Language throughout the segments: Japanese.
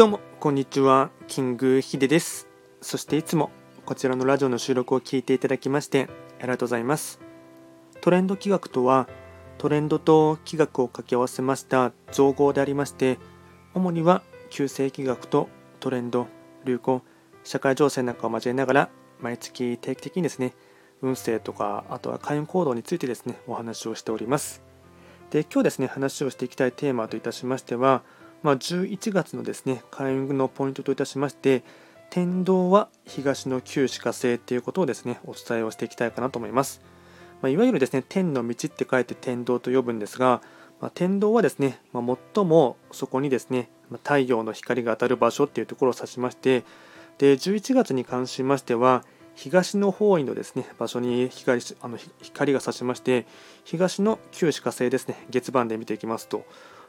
どうも、こんにちは。キングヒデです。そしていつもこちらのラジオの収録を聞いていただきましてありがとうございます。トレンド企画とは、トレンドと企画を掛け合わせました造語でありまして、主には旧世企画とトレンド、流行、社会情勢なんかを交えながら、毎月定期的にですね、運勢とか、あとは開運行動についてですね、お話をしております。で、今日ですね、話をしていきたいテーマといたしましては、まあ、11月のですね、開運のポイントといたしまして、天道は東の旧歯科星ということをですね、お伝えをしていきたいかなと思います。まあ、いわゆるですね、天の道って書いて天道と呼ぶんですが、まあ、天道はですね、まあ、最もそこにですね、太陽の光が当たる場所っていうところを指しまして、で11月に関しましては、東の方位のですね場所に光あの光が差しまして、東の旧歯科星ですね、月番で見ていきますと、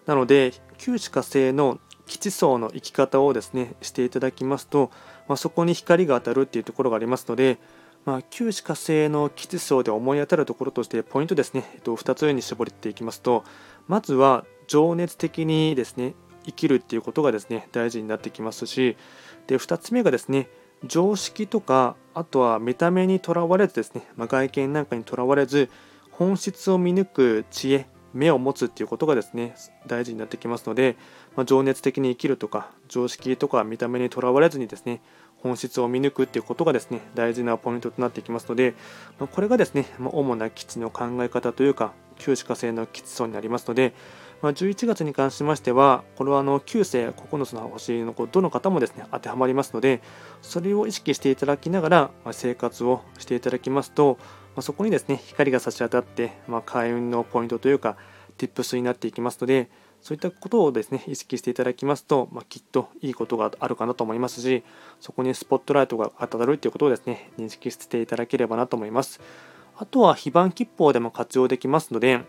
なので旧歯科星の基地層の生き方をですねしていただきますと、まあ、そこに光が当たるっていうところがありますので、まあ、旧歯科星の基地層で思い当たるところとしてポイントですね、えっと、2つ上に絞っていきますとまずは情熱的にですね生きるっていうことがですね大事になってきますしで2つ目がですね常識とかあとは見た目にとらわれずですね、まあ、外見なんかにとらわれず本質を見抜く知恵目を持つっていうことがですね大事になってきますので、まあ、情熱的に生きるとか常識とか見た目にとらわれずにですね本質を見抜くっていうことがですね大事なポイントとなってきますので、まあ、これがですね、ま、主な基地の考え方というか旧歯科星の基地層になりますので、まあ、11月に関しましてはこれはあの9星9つの星のどの方もですね当てはまりますのでそれを意識していただきながらま生活をしていただきますとまそこにですね光が差し当たって、ま、開運のポイントというか Tips になっていきますのでそういったことをですね意識していただきますと、ま、きっといいことがあるかなと思いますしそこにスポットライトが当たるということをですね認識していただければなと思います。あとは非番切符でも活用できますので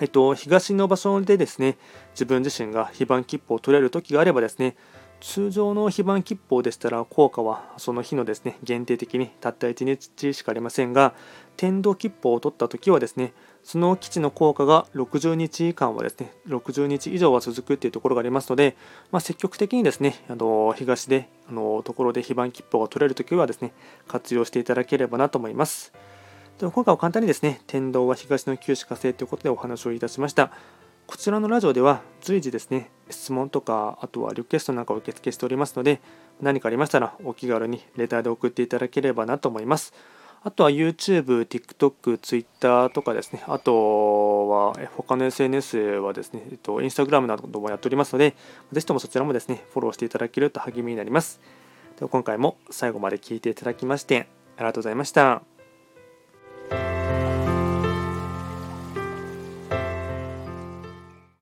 えっと、東の場所でですね、自分自身が非番切符を取れる時があればですね、通常の非番切符でしたら効果はその日のですね限定的にたった1日しかありませんが天道切符を取った時はですねその基地の効果が60日間はですね60日以上は続くっていうところがありますので、まあ、積極的にですねあの東であのところで非番切符が取れる時はですね活用していただければなと思います。で今回は簡単にですね天道は東の旧歯科星ということでお話をいたしましたこちらのラジオでは随時ですね、質問とか、あとはリクエストなんかを受付しておりますので、何かありましたらお気軽にレターで送っていただければなと思います。あとは YouTube、TikTok、Twitter とかですね、あとは他の SNS はですね、えっと、Instagram などもやっておりますので、ぜひともそちらもですね、フォローしていただけると励みになります。では今回も最後まで聴いていただきまして、ありがとうございました。